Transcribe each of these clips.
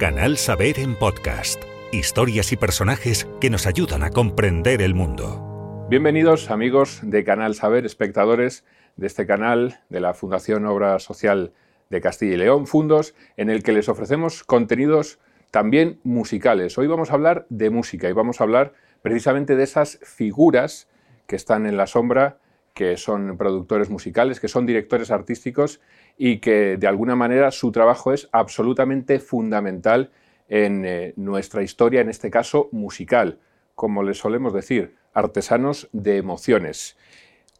Canal Saber en podcast. Historias y personajes que nos ayudan a comprender el mundo. Bienvenidos amigos de Canal Saber, espectadores de este canal de la Fundación Obra Social de Castilla y León, Fundos, en el que les ofrecemos contenidos también musicales. Hoy vamos a hablar de música y vamos a hablar precisamente de esas figuras que están en la sombra, que son productores musicales, que son directores artísticos y que de alguna manera su trabajo es absolutamente fundamental en eh, nuestra historia, en este caso musical, como les solemos decir, artesanos de emociones.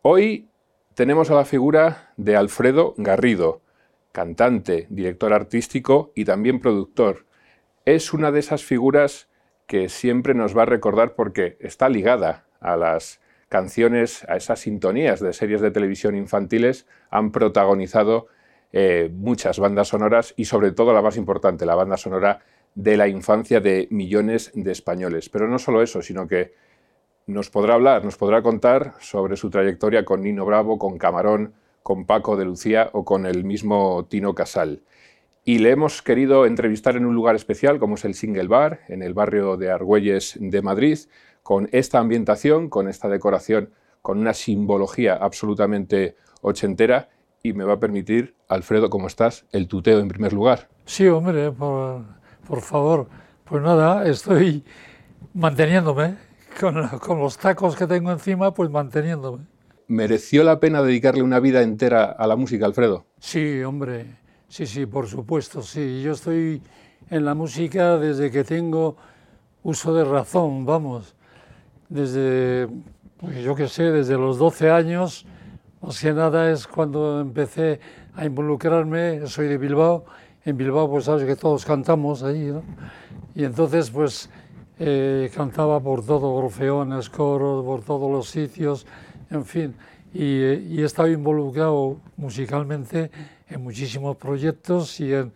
Hoy tenemos a la figura de Alfredo Garrido, cantante, director artístico y también productor. Es una de esas figuras que siempre nos va a recordar porque está ligada a las canciones, a esas sintonías de series de televisión infantiles, han protagonizado eh, muchas bandas sonoras y sobre todo la más importante, la banda sonora de la infancia de millones de españoles. Pero no solo eso, sino que nos podrá hablar, nos podrá contar sobre su trayectoria con Nino Bravo, con Camarón, con Paco de Lucía o con el mismo Tino Casal. Y le hemos querido entrevistar en un lugar especial, como es el Single Bar, en el barrio de Argüelles de Madrid, con esta ambientación, con esta decoración, con una simbología absolutamente ochentera. Y me va a permitir, Alfredo, ¿cómo estás? El tuteo en primer lugar. Sí, hombre, por, por favor. Pues nada, estoy manteniéndome. Con, con los tacos que tengo encima, pues manteniéndome. ¿Mereció la pena dedicarle una vida entera a la música, Alfredo? Sí, hombre, sí, sí, por supuesto, sí. Yo estoy en la música desde que tengo uso de razón, vamos. Desde, pues yo qué sé, desde los 12 años, más que nada es cuando empecé a involucrarme, soy de Bilbao, en Bilbao pues sabes que todos cantamos ahí, ¿no? Y entonces pues eh, cantaba por todo, orfeones, coros, por todos los sitios, en fin, y, y, he estado involucrado musicalmente en muchísimos proyectos y, en,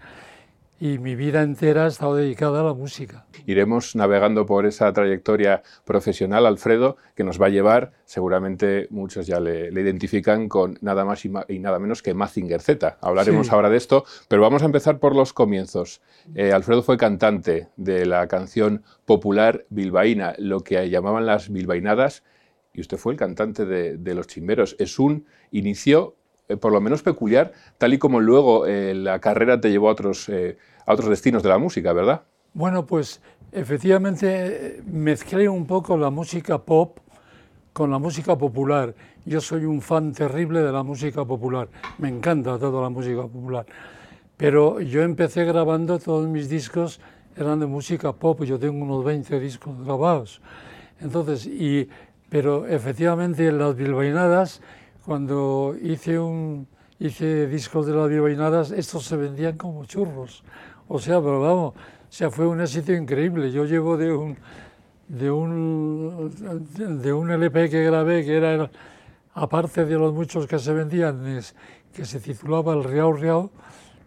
y mi vida entera ha estado dedicada a la música. Iremos navegando por esa trayectoria profesional, Alfredo, que nos va a llevar, seguramente muchos ya le, le identifican con nada más y, ma y, nada menos que Mazinger Z. Hablaremos sí. ahora de esto, pero vamos a empezar por los comienzos. Eh, Alfredo fue cantante de la canción popular bilbaína, lo que llamaban las bilbainadas, y usted fue el cantante de, de Los Chimberos. Es un inicio, eh, por lo menos peculiar, tal y como luego eh, la carrera te llevó a otros, eh, a otros destinos de la música, ¿verdad? Bueno, pues efectivamente mezclé un poco la música pop con la música popular. Yo soy un fan terrible de la música popular, me encanta toda la música popular. Pero yo empecé grabando todos mis discos, eran de música pop, yo tengo unos 20 discos grabados. Entonces, y pero efectivamente las bilbainadas, cuando hice, un, hice discos de las bilbainadas, estos se vendían como churros. O sea, pero vamos, o sea, fue un éxito increíble. Yo llevo de un, de un, de un LP que grabé, que era, aparte de los muchos que se vendían, es, que se titulaba El Riao Riao,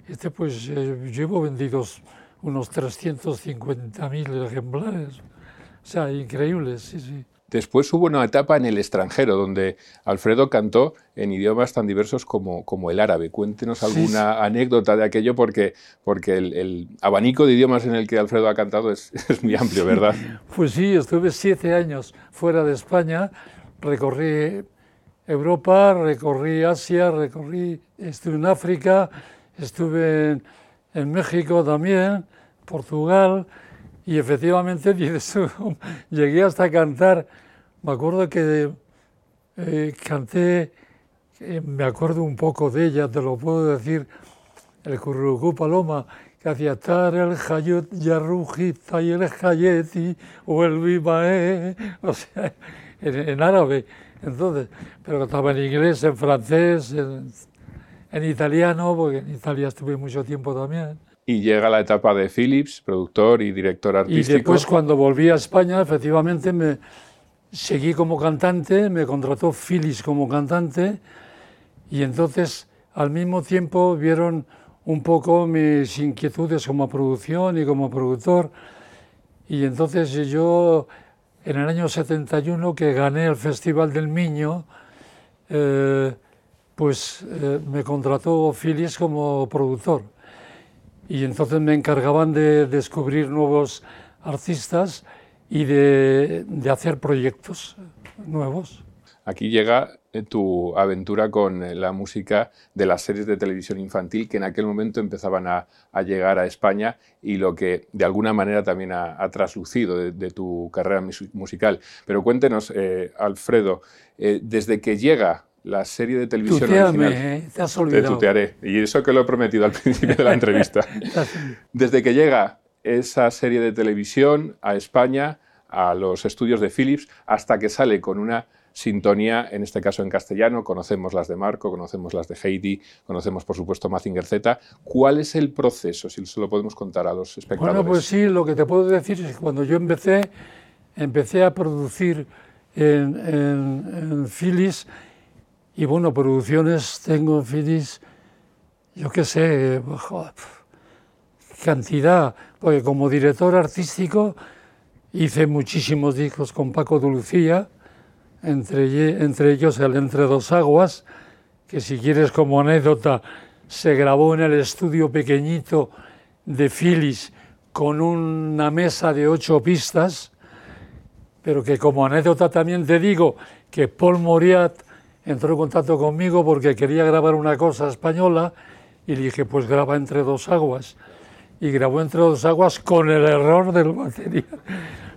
este pues eh, llevo vendidos unos 350.000 ejemplares. O sea, increíbles, sí, sí. Después hubo una etapa en el extranjero donde Alfredo cantó en idiomas tan diversos como, como el árabe. Cuéntenos alguna sí, anécdota de aquello porque, porque el, el, abanico de idiomas en el que Alfredo ha cantado es, es muy amplio, ¿verdad? Pues sí, estuve siete años fuera de España, recorrí Europa, recorrí Asia, recorrí, estuve en África, estuve en, en México también, Portugal, y efectivamente llegué hasta cantar, me acuerdo que eh, canté, eh, me acuerdo un poco de ella, te lo puedo decir, el Currucú Paloma, que hacía tar el Hayut Yarrujita y el Hayeti o el Vimae, o sea, en, en, árabe. Entonces, pero estaba en inglés, en francés, en, en italiano, porque en Italia estuve mucho tiempo también y llega la etapa de Philips, productor y director artístico. Y después cuando volví a España, efectivamente me seguí como cantante, me contrató Philips como cantante y entonces al mismo tiempo vieron un poco mis inquietudes como producción y como productor y entonces yo en el año 71 que gané el Festival del Miño, eh, pues eh, me contrató Philips como productor y entonces me encargaban de descubrir nuevos artistas y de, hacer proyectos nuevos. Aquí llega eh, tu aventura con eh, la música de las series de televisión infantil que en aquel momento empezaban a, llegar a España y lo que de alguna manera también ha, traslucido de, tu carrera musical. Pero cuéntenos, eh, Alfredo, desde que llega la serie de televisión original... te has olvidado. Te tutearé, y eso que lo he prometido al principio de la entrevista. desde que llega esa serie de televisión a España, a los estudios de Philips, hasta que sale con una sintonía, en este caso en castellano, conocemos las de Marco, conocemos las de Heidi, conocemos por supuesto Mazinger Z. ¿Cuál es el proceso, si se lo podemos contar a los espectadores? Bueno, pues sí, lo que te puedo decir es que cuando yo empecé, empecé a producir en, en, Philips, y bueno, producciones tengo en yo qué sé, cantidad, porque como director artístico hice muchísimos discos con Paco de Lucía, entre, entre ellos el Entre dos aguas, que si quieres como anécdota, se grabó en el estudio pequeñito de Phyllis con una mesa de ocho pistas, pero que como anécdota también te digo que Paul Moriat entró en contacto conmigo porque quería grabar una cosa española y le dije, pues graba Entre dos aguas. Y grabó Entre dos aguas con el error del batería.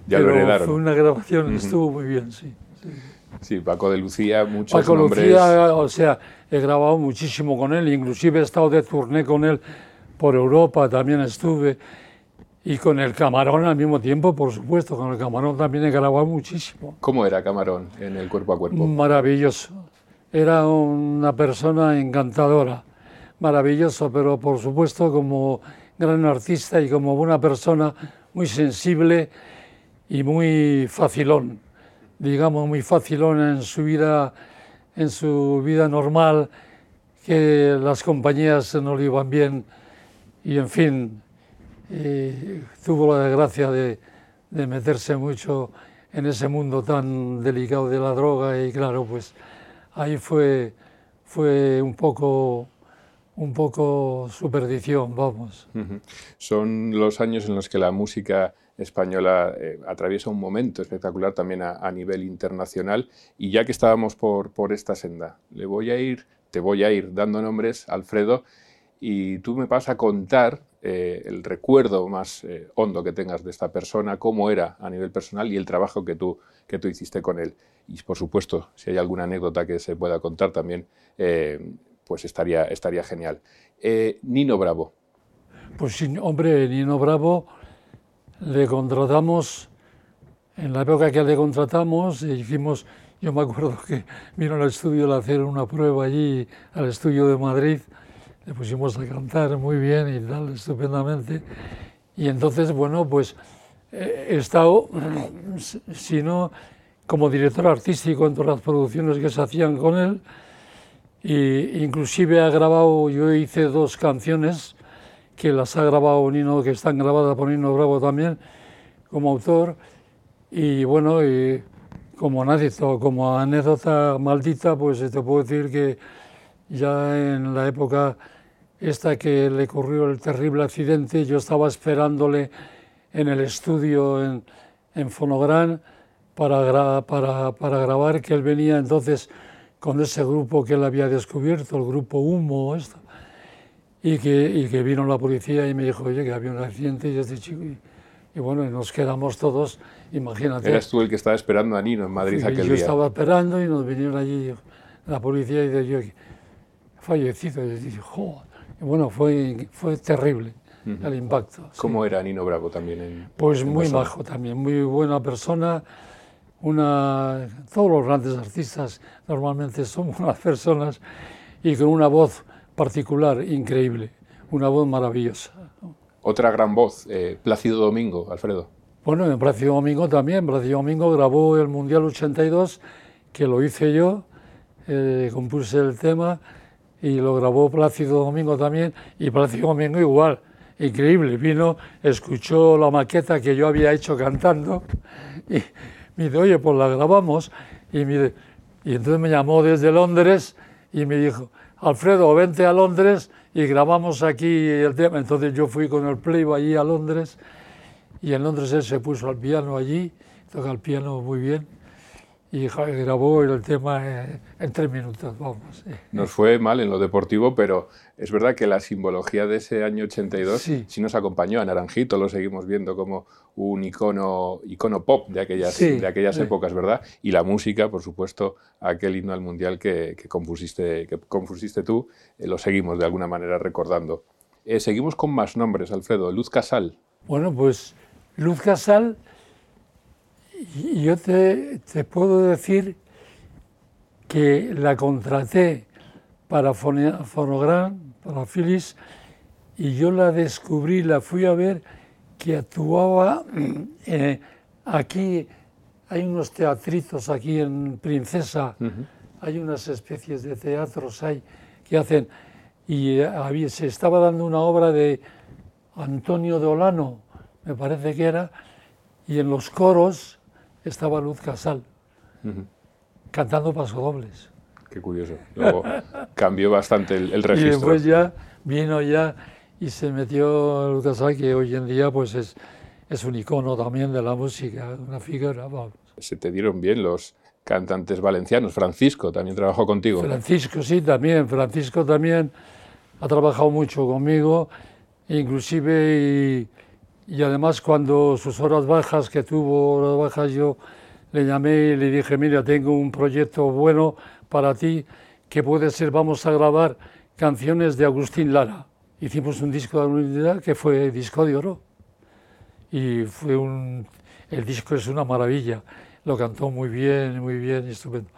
Ya pero Fue una grabación, estuvo muy bien, sí. Sí, Paco de Lucía, muchos Paco nombres. Lucía, o sea, he grabado muchísimo con él, inclusive he estado de turné con él por Europa, también estuve. Y con el Camarón al mismo tiempo, por supuesto, con el Camarón también he grabado muchísimo. ¿Cómo era Camarón en el cuerpo a cuerpo? Maravilloso. Era una persona encantadora, maravilloso, pero por supuesto como gran artista y como una persona muy sensible y muy facilón digamos, muy facilón en su vida, en su vida normal, que las compañías no le iban bien y, en fin, tuvo la desgracia de, de, meterse mucho en ese mundo tan delicado de la droga y, claro, pues ahí fue, fue un poco un poco su perdición, vamos. Son los años en los que la música española eh, atraviesa un momento espectacular también a, nivel internacional y ya que estábamos por, por esta senda, le voy a ir, te voy a ir dando nombres, Alfredo, y tú me vas a contar eh, el recuerdo más eh, hondo que tengas de esta persona, cómo era a nivel personal y el trabajo que tú, que tú hiciste con él. Y por supuesto, si hay alguna anécdota que se pueda contar también, pues estaría, estaría genial. Nino Bravo. Pues hombre, Nino Bravo le contratamos, en la época que le contratamos, hicimos, yo me acuerdo que vino al estudio a hacer una prueba allí, al estudio de Madrid, le pusimos a cantar muy bien y tal, estupendamente. Y entonces, bueno, pues eh, he estado, si no, como director artístico en todas las producciones que se hacían con él, e inclusive ha grabado, yo hice dos canciones que las ha grabado Nino, que están grabadas por Nino Bravo también, como autor. Y bueno, y como anécdota, como anécdota maldita, pues te puedo decir que ya en la época esta que le ocurrió el terrible accidente, yo estaba esperándole en el estudio en, en Fonogran para, para, para grabar, que él venía entonces con ese grupo que él había descubierto, el grupo Humo, y que, y que vino la policía y me dijo, oye, que había un accidente y este chico... Y, bueno, nos quedamos todos, imagínate. Eras tú el que estaba esperando a Nino en Madrid aquel yo día. Yo estaba esperando y nos vinieron allí la policía y de yo fallecido. Y dije, joder. Bueno, fue, fue terrible el impacto. ¿Cómo era Nino Bravo también? En, pues muy bajo también, muy buena persona. Una, todos los grandes artistas normalmente son buenas personas y con una voz particular, increíble, una voz maravillosa. Otra gran voz, eh, Plácido Domingo, Alfredo. Bueno, en Plácido Domingo también. Plácido Domingo grabó el Mundial 82, que lo hice yo, eh, compuse el tema y lo grabó Plácido Domingo también, y Plácido Domingo igual, increíble. Vino, escuchó la maqueta que yo había hecho cantando y me dice, oye, pues la grabamos. Y, y entonces me llamó desde Londres y me dijo, Alfredo, vente a Londres y grabamos aquí el tema. Entonces yo fui con el Playboy allí a Londres y en Londres él se puso al piano allí, toca el piano muy bien y grabó el tema en tres minutos, vamos. Nos fue mal en lo deportivo, pero es verdad que la simbología de ese año 82 sí, nos acompañó. A Naranjito lo seguimos viendo como un icono, icono pop de aquellas, de aquellas épocas, ¿verdad? Y la música, por supuesto, aquel himno al Mundial que, que compusiste, que compusiste tú, eh, lo seguimos de alguna manera recordando. Eh, seguimos con más nombres, Alfredo. Luz Casal. Bueno, pues Luz Casal yo te, puedo decir que la contraté para Fonogram, para Phyllis, y yo la descubrí, la fui a ver que actuaba eh, aquí, hay unos teatritos aquí en Princesa, hay unas especies de teatros hay, que hacen, y había, se estaba dando una obra de Antonio de Olano, me parece que era, y en los coros estaba Luz Casal cantando pasodobles. Qué curioso. Luego cambió bastante el, registro. Y después ya vino ya y se metió Luz Casal, que hoy en día pues es, es un icono también de la música, una figura. Se te dieron bien los cantantes valencianos. Francisco también trabajó contigo. Francisco sí, también. Francisco también ha trabajado mucho conmigo, inclusive y y además cuando sus horas bajas, que tuvo horas bajas, yo le llamé y le dije, mira, tengo un proyecto bueno para ti, que puede ser, vamos a grabar canciones de Agustín Lara. Hicimos un disco de unidad que fue disco de oro. Y fue un, el disco es una maravilla. Lo cantó muy bien, muy bien, estupendo.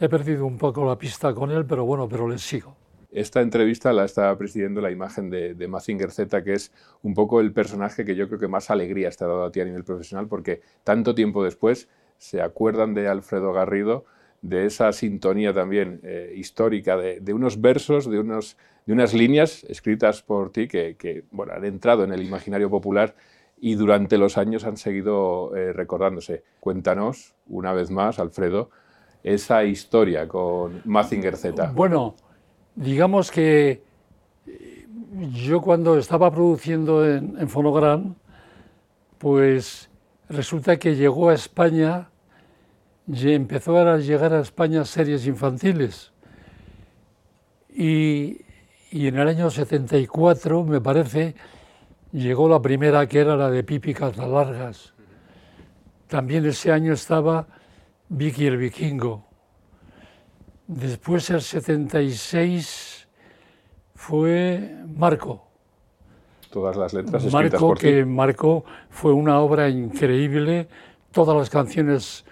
He perdido un poco la pista con él, pero bueno, pero le sigo. Esta entrevista la está presidiendo la imagen de, de Mazinger Z, que es un poco el personaje que yo creo que más alegría te ha dado a ti a nivel profesional, porque tanto tiempo después se acuerdan de Alfredo Garrido, de esa sintonía también eh, histórica, de, unos versos, de, unos, unas líneas escritas por ti que, han entrado en el imaginario popular y durante los años han seguido eh, recordándose. Cuéntanos, una vez más, Alfredo, esa historia con Mazinger Z. Bueno, digamos que yo cuando estaba produciendo en, Fonogram, pues resulta que llegó a España y empezó a llegar a España series infantiles. Y, y, en el año 74, me parece, llegó la primera que era la de Pipi Largas. También ese año estaba Vicky el Vikingo. Después, el 76, fue Marco. Todas las letras escritas Marco, por que Marco fue una obra increíble. Todas las canciones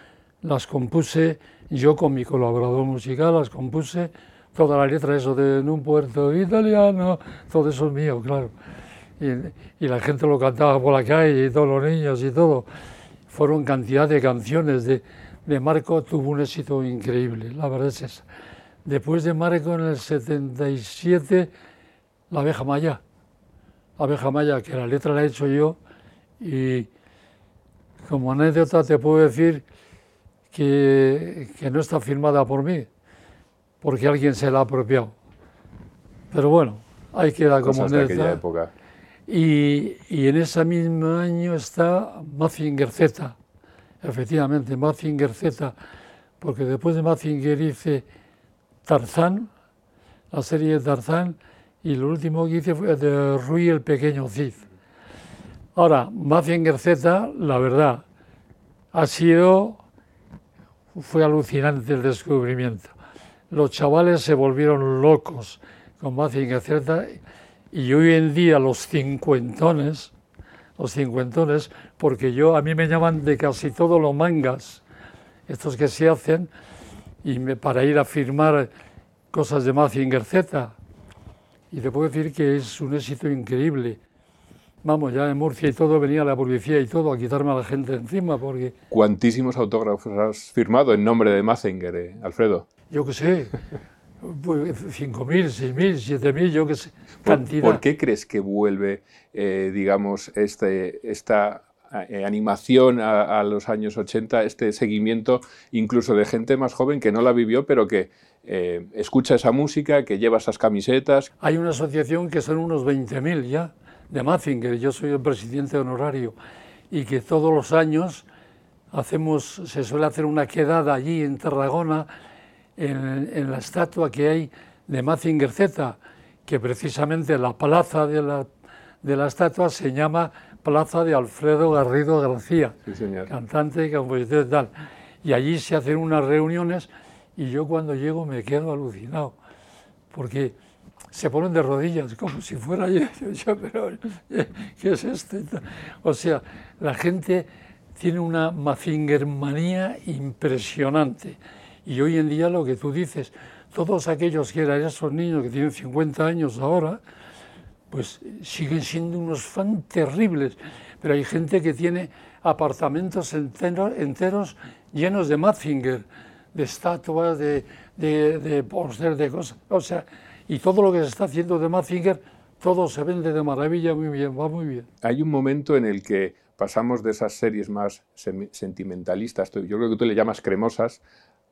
las compuse yo con mi colaborador musical, las compuse. Toda la letra, eso de en un puerto italiano, todo eso es mío, claro. Y, y la gente lo cantaba por la calle y todos los niños y todo. Fueron cantidad de canciones de, de Marco tuvo un éxito increíble, la verdad es esa. Después de Marco en el 77, La abeja maya. La abeja maya, que la letra la he hecho yo y como anécdota te puedo decir que, que no está firmada por mí, porque alguien se la ha apropiado. Pero bueno, hay que dar como anécdota. época. Y, y, en ese mismo año está Mazinger Z efectivamente, Mazinger Z, porque después de Mazinger hice Tarzán, la serie de Tarzán, y lo último que hice fue de Rui el Pequeño Cid. Ahora, Mazinger Z, la verdad, ha sido, fue alucinante el descubrimiento. Los chavales se volvieron locos con Mazinger Z y hoy en día los cincuentones, los cincuentones, porque yo, a mí me llaman de casi todos los mangas, estos que se hacen, y me, para ir a firmar cosas de Mazinger Z. Y te puedo decir que es un éxito increíble. Vamos, ya en Murcia y todo venía la policía y todo a quitarme a la gente encima porque... ¿Cuantísimos autógrafos has firmado en nombre de Mazinger, eh, Alfredo? Yo qué sé, 5.000, 6.000, 7.000, yo qué sé, cantidad. ¿Por, qué crees que vuelve, eh, digamos, este, esta eh, animación a, los años 80, este seguimiento incluso de gente más joven que no la vivió, pero que eh, escucha esa música, que lleva esas camisetas. Hay una asociación que son unos 20.000 ya, de Mazinger, yo soy el presidente honorario, y que todos los años hacemos, se suele hacer una quedada allí en Tarragona, en, la estatua que hay de Mazinger Z, que precisamente la plaza de la, de la estatua se llama Plaza de Alfredo Garrido García, cantante, compositor y tal. Y allí se hacen unas reuniones y yo cuando llego me quedo alucinado, porque se ponen de rodillas, como si fuera yo, yo pero ¿qué es esto? O sea, la gente tiene una mazingermanía impresionante. Y hoy en día lo que tú dices, todos aquellos que eran esos niños que tienen 50 años ahora, pues siguen siendo unos fans terribles. Pero hay gente que tiene apartamentos enteros, enteros llenos de Mazinger, de estatuas, de, de, de póster, de cosas. O sea, y todo lo que se está haciendo de Mazinger, todo se vende de maravilla, muy bien, va muy bien. Hay un momento en el que pasamos de esas series más sentimentalistas, yo creo que tú le llamas cremosas,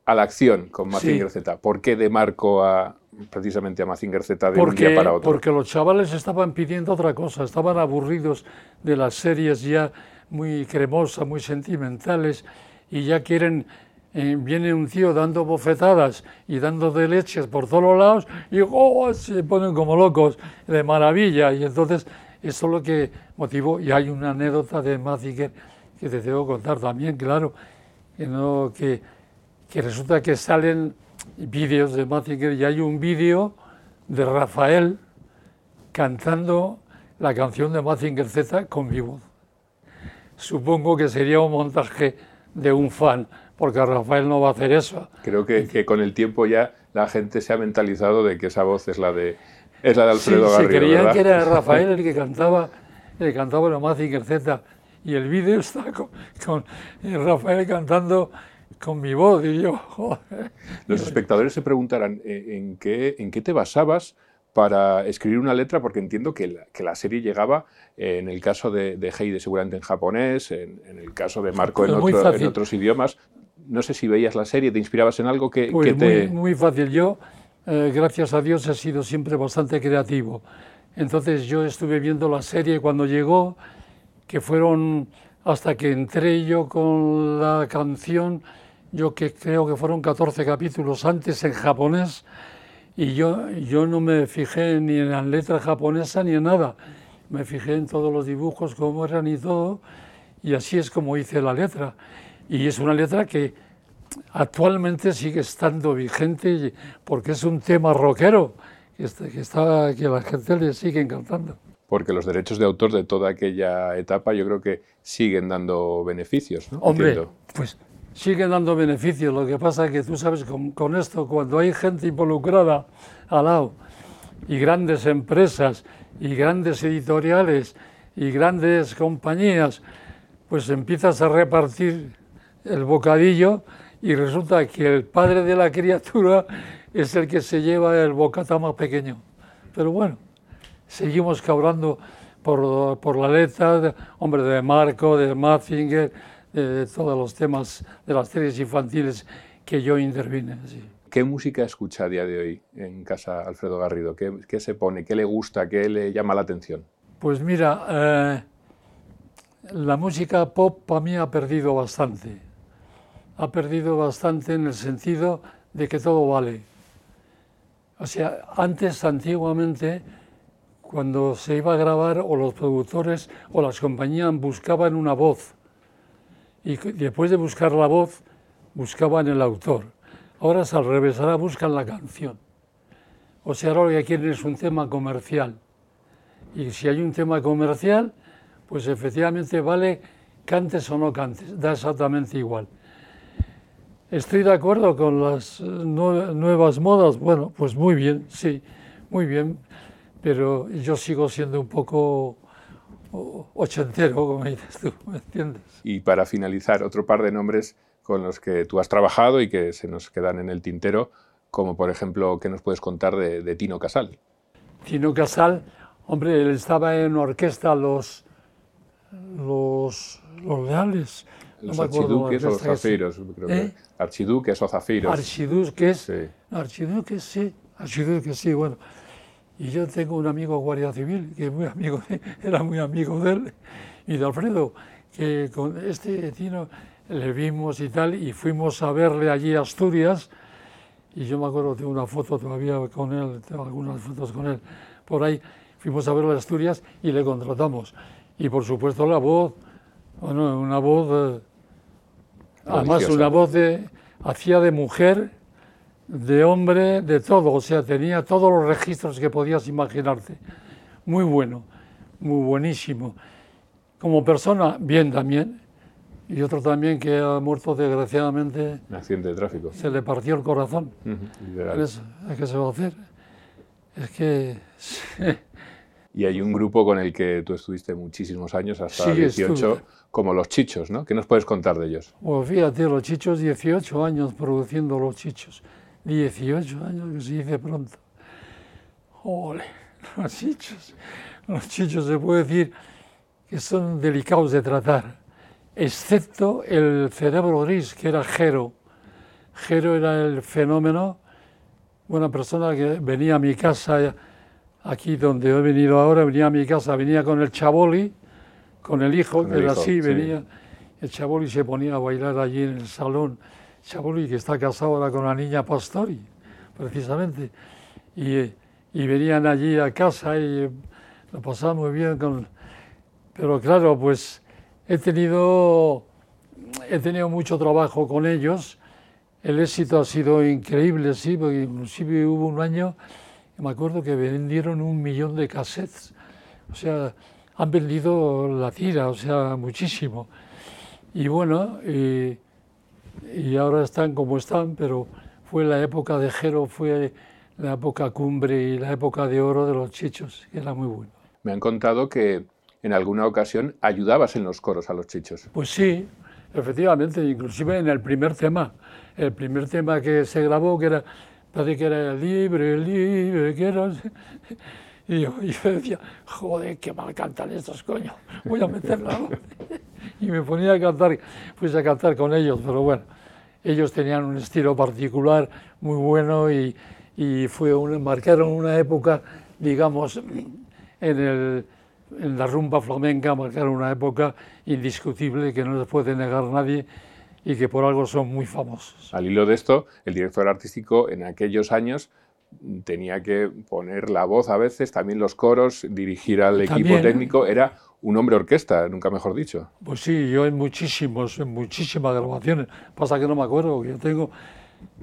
a la acción con Mazinger Z. ¿Por qué de Marco a, precisamente a Mazinger Z de un día para otro? Porque los chavales estaban pidiendo otra cosa, estaban aburridos de las series ya muy cremosas, muy sentimentales, y ya quieren eh, viene un tío dando bofetadas y dando de leches por todos lados y oh, se ponen como locos de maravilla. Y entonces eso es lo que motivó. Y hay una anécdota de Mazinger que te debo contar también, claro, que, no, que, que resulta que salen vídeos de Mazinger y hay un vídeo de Rafael cantando la canción de Mazinger Z con mi voz. Supongo que sería un montaje de un fan, porque Rafael no va a hacer eso. Creo que, que con el tiempo ya la gente se ha mentalizado de que esa voz es la de es la de Alfredo sí, Garrido, Se creían que era Rafael el que cantaba, el que cantaba la Mazinger Z. Y el vídeo está con, Rafael cantando con mi voz y yo. Los espectadores se preguntarán eh, en qué, en qué te basabas para escribir una letra, porque entiendo que la, que la serie llegaba, eh, en el caso de, de Heide seguramente en japonés, en, el caso de Marco en, en, otros idiomas. No sé si veías la serie, te inspirabas en algo que, pues que te... Muy, muy fácil. Yo eh, gracias a Dios, he sido siempre bastante creativo. Entonces yo estuve viendo la serie cuando llegó, que fueron hasta que entré yo con la canción, yo que creo que fueron 14 capítulos antes en japonés, y yo, yo no me fijé ni en la letra japonesa ni en nada. Me fijé en todos los dibujos, cómo eran y todo, y así es como hice la letra. Y es una letra que actualmente sigue estando vigente porque es un tema rockero que, está, que, la gente le sigue encantando. Porque los derechos de autor de toda aquella etapa yo creo que siguen dando beneficios, ¿no? Hombre, pues siguen dando beneficios. Lo que pasa es que tú sabes, con, con esto, cuando hay gente involucrada al lado, y grandes empresas, y grandes editoriales, y grandes compañías, pues empiezas a repartir el bocadillo y resulta que el padre de la criatura es el que se lleva el bocata más pequeño. Pero bueno, seguimos cabrando por, por la letra, hombre, de Marco, de Mazinger, de, todos los temas de las series infantiles que yo intervine. ¿Qué música escucha a día de hoy en casa Alfredo Garrido? ¿Qué, qué se pone? ¿Qué le gusta? ¿Qué le llama la atención? Pues mira, eh, la música pop para mí ha perdido bastante ha perdido bastante en el sentido de que todo vale. O sea, antes, antiguamente, cuando se iba a grabar, o los productores o las compañías buscaban una voz, y después de buscar la voz, buscaban el autor. Ahora es al revés, ahora buscan la canción. O sea, ahora lo que quieren es un tema comercial. Y si hay un tema comercial, pues efectivamente vale cantes o no cantes, da exactamente igual. Estoy de acuerdo con las eh, nuevas modas. Bueno, pues muy bien, sí, muy bien. Pero yo sigo siendo un poco ochentero, como dices tú, ¿me entiendes? Y para finalizar, otro par de nombres con los que tú has trabajado y que se nos quedan en el tintero, como por ejemplo, ¿qué nos puedes contar de, Tino Casal? Tino Casal, hombre, él estaba en orquesta Los, los, los Leales, Los archiduques o los sí. zafiros. creo que- ¿Eh? Archiduques o zafiros. Archiduques, Sí. archiduques, sí, archiduques, sí, bueno. Y yo tengo un amigo guardia civil, que muy amigo de- era muy amigo de él, y de Alfredo, que con este tino le vimos y tal, y fuimos a verle allí a Asturias, y yo me acuerdo, tengo una foto todavía con él, tengo algunas fotos con él por ahí, fuimos a verle a Asturias y le contratamos. Y por supuesto la voz, bueno, una voz... eh, Además, una voz de, hacía de mujer, de hombre, de todo. O sea, tenía todos los registros que podías imaginarte. Muy bueno, muy buenísimo. Como persona, bien también. Y otro también que ha muerto desgraciadamente, Un accidente de tráfico. se le partió el corazón. Eso, ¿Qué se va a hacer? Es que Y hay un grupo con el que tú estuviste muchísimos años, hasta Sí, 18, estuve. como los Chichos, ¿no? ¿Qué nos puedes contar de ellos? Pues fíjate, los chichos, 18 años produciendo los chichos. 18 años, que se dice pronto. Ole, los chichos. Los chichos se puede decir que son delicados de tratar, excepto el cerebro gris, que era Jero. Jero era el fenómeno, una persona que venía a mi casa, aquí donde he venido ahora, venía a mi casa, venía con el chaboli, con el hijo, Con que era hijo, así, sí. venía. El Chaboli se ponía a bailar allí en el salón. Chaboli, que está casado ahora con la niña Pastori, precisamente. Y, y venían allí a casa y lo pasaba muy bien con... Pero claro, pues he tenido, he tenido mucho trabajo con ellos. El éxito ha sido increíble, sí, porque inclusive hubo un año, me acuerdo que vendieron un millón de cassettes. O sea, han vendido la tira, o sea, muchísimo. Y bueno, y ahora están como están, pero fue la época de Jero, fue la época cumbre y la época de oro de los chichos, que era muy bueno. Me han contado que en alguna ocasión ayudabas en los coros a los Chichos. Pues sí, efectivamente, inclusive en el primer tema, el primer tema que se grabó, que era, parece que era libre, libre, que era... Y yo, y yo decía, joder, qué mal cantan estos coños, voy a meter la voz. Y me ponía a cantar, puse a cantar con ellos, pero bueno, ellos tenían un estilo particular muy bueno y, y fue un, marcaron una época, digamos, en, el, en la rumba flamenca, marcaron una época indiscutible que no les puede negar nadie y que por algo son muy famosos. Al hilo de esto, el director artístico en aquellos años tenía que poner la voz a veces, también los coros, dirigir al equipo También, ¿eh? técnico. Era un hombre orquesta, nunca mejor dicho. Pues sí, yo en muchísimos, en muchísimas grabaciones. Pasa que no me acuerdo, yo tengo,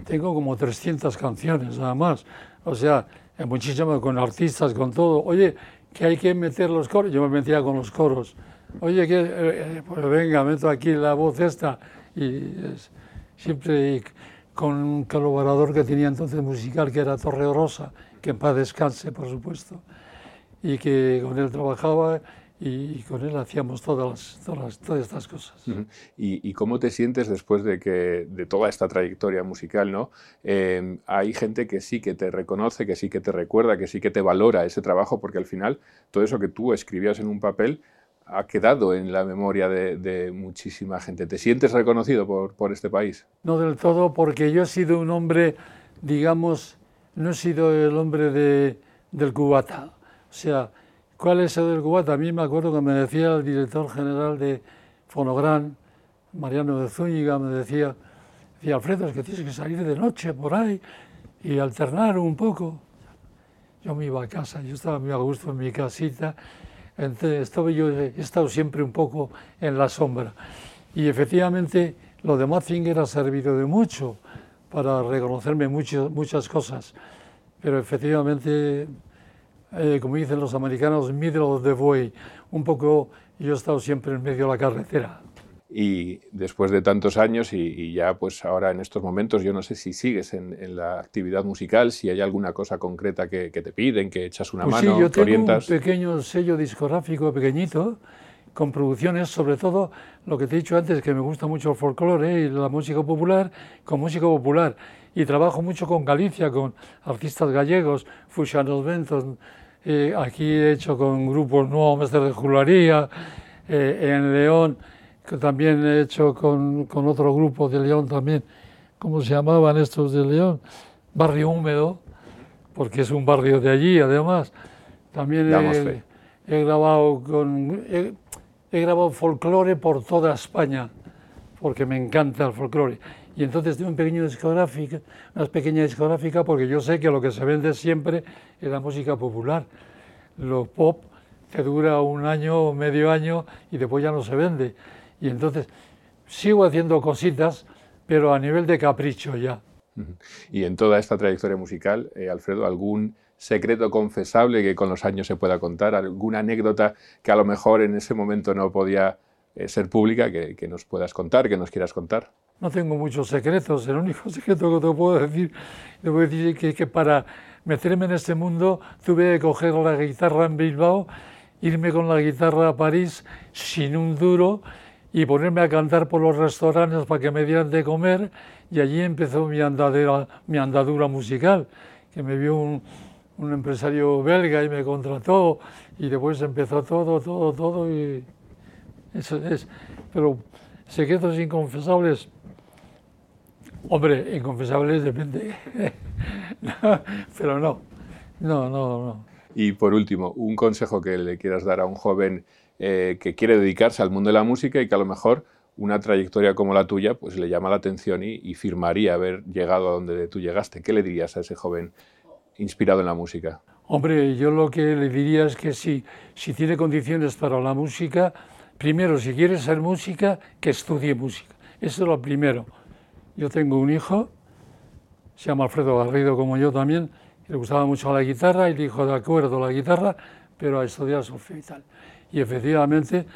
tengo como 300 canciones nada más. O sea, en muchísimas, con artistas, con todo. Oye, que hay que meter los coros. Yo me metía con los coros. Oye, que, eh, eh, pues venga, meto aquí la voz esta. Y es- siempre con un colaborador que tenía entonces musical, que era Torre Rosa, que en paz descanse, por supuesto. Y que con él trabajaba y con él hacíamos todas, las- todas, las- todas estas cosas. ¿Y, y cómo te sientes después de que de toda esta trayectoria musical, no? Eh, hay gente que sí que te reconoce, que sí que te recuerda, que sí que te valora ese trabajo, porque al final todo eso que tú escribías en un papel ha quedado en la memoria de, de muchísima gente. ¿Te sientes reconocido por, por este país? No del todo, porque yo he sido un hombre, digamos, no he sido el hombre de, del cubata. O sea, ¿cuál es el del cubata? A mí me acuerdo que me decía el director general de Fonogran, Mariano de Zúñiga, me decía, decía, Alfredo, es que tienes que salir de noche por ahí y alternar un poco. Yo me iba a casa, yo estaba muy a gusto en mi casita, entonces estaba yo, he estado siempre un poco en la sombra. Y efectivamente lo de Mazinger ha servido de mucho para reconocerme mucho- muchas cosas, pero efectivamente, eh, como dicen los americanos, middle of the way, un poco yo he estado siempre en medio de la carretera. Y después de tantos años y, y ya pues ahora en estos momentos, yo no sé si sigues en, en la actividad musical, si hay alguna cosa concreta que, que te piden, que echas una Pues mano, sí, yo te tengo orientas. un pequeño sello discográfico pequeñito con producciones, sobre todo lo que te he dicho antes, que me gusta mucho el folclore y la música popular, con música popular. Y trabajo mucho con Galicia, con artistas gallegos, Fuxanos Ventos. Eh, aquí he hecho con grupos nuevos, Mestre de Jularía, eh, en León que también he hecho con, con otro grupo de León también, ¿cómo se llamaban estos de León? Barrio Húmedo, porque es un barrio de allí además. También he, he, grabado con he, he grabado folclore por toda España, porque me encanta el folclore. Y entonces tengo un pequeño discográfica, una pequeña discográfica, porque yo sé que lo que se vende siempre es la música popular. Lo pop que dura un año o medio año y después ya no se vende. Y entonces sigo haciendo cositas, pero a nivel de capricho ya. Y en toda esta trayectoria musical, eh, Alfredo, ¿algún secreto confesable que con los años se pueda contar? ¿Alguna anécdota que a lo mejor en ese momento no podía eh, ser pública que, nos puedas contar, que nos quieras contar? No tengo muchos secretos. El único secreto que te puedo decir, te puedo decir que, para meterme en este mundo tuve que coger la guitarra en Bilbao irme con la guitarra a París sin un duro y ponerme a cantar por los restaurantes para que me dieran de comer y allí empezó mi andadura, mi andadura musical, que me vio un, empresario belga y me contrató y después empezó todo, todo, todo. Pero secretos inconfesables, hombre, inconfesables depende, pero no, no, no, no. Y por último, un consejo que le quieras dar a un joven eh, que quiere dedicarse al mundo de la música y que a lo mejor una trayectoria como la tuya pues le llama la atención y, y, firmaría haber llegado a donde tú llegaste. ¿Qué le dirías a ese joven inspirado en la música? Hombre, yo lo que le diría es que si, si tiene condiciones para la música, primero, si quiere ser música, que estudie música. Eso es lo primero. Yo tengo un hijo, se llama Alfredo Garrido como yo también, le gustaba mucho la guitarra y dijo, de acuerdo, la guitarra, pero a estudiar solfeo y tal. Y efectivamente,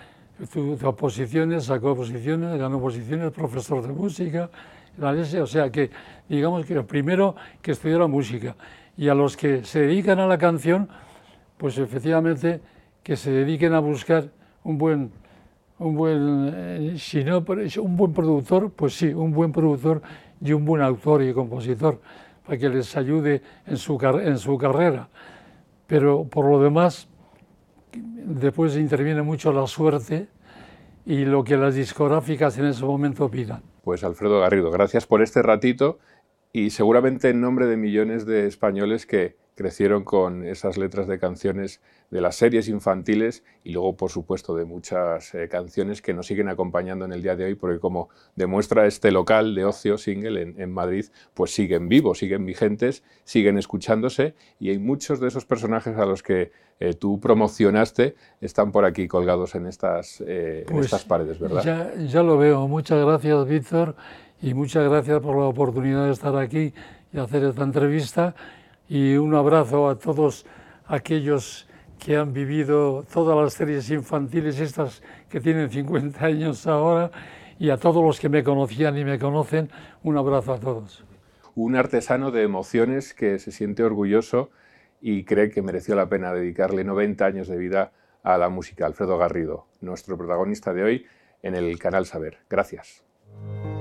tuvo posiciones, sacó posiciones, ganó posiciones, profesor de música, la o sea que, digamos que primero que estudiara música. Y a los que se dedican a la canción, pues efectivamente que se dediquen a buscar un buen, un buen, eh, si no, un buen productor, pues sí, un buen productor y un buen autor y compositor para que les ayude en su, en su carrera. Pero por lo demás, después interviene mucho la suerte y lo que las discográficas en ese momento pidan. Pues Alfredo Garrido, gracias por este ratito y seguramente en nombre de millones de españoles que crecieron con esas letras de canciones de las series infantiles y luego, por supuesto, de muchas eh, canciones que nos siguen acompañando en el día de hoy, porque como demuestra este local de ocio single en, en, Madrid, pues siguen vivos, siguen vigentes, siguen escuchándose y hay muchos de esos personajes a los que eh, tú promocionaste están por aquí colgados en estas, eh, pues en estas paredes, ¿verdad? Ya, ya lo veo. Muchas gracias, Víctor, y muchas gracias por la oportunidad de estar aquí y hacer esta entrevista y un abrazo a todos aquellos que han vivido todas las series infantiles, estas que tienen 50 años ahora, y a todos los que me conocían y me conocen, un abrazo a todos. Un artesano de emociones que se siente orgulloso y cree que mereció la pena dedicarle 90 años de vida a la música. Alfredo Garrido, nuestro protagonista de hoy en el Canal Saber. Gracias.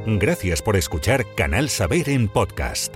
Gracias por escuchar Canal Saber en podcast.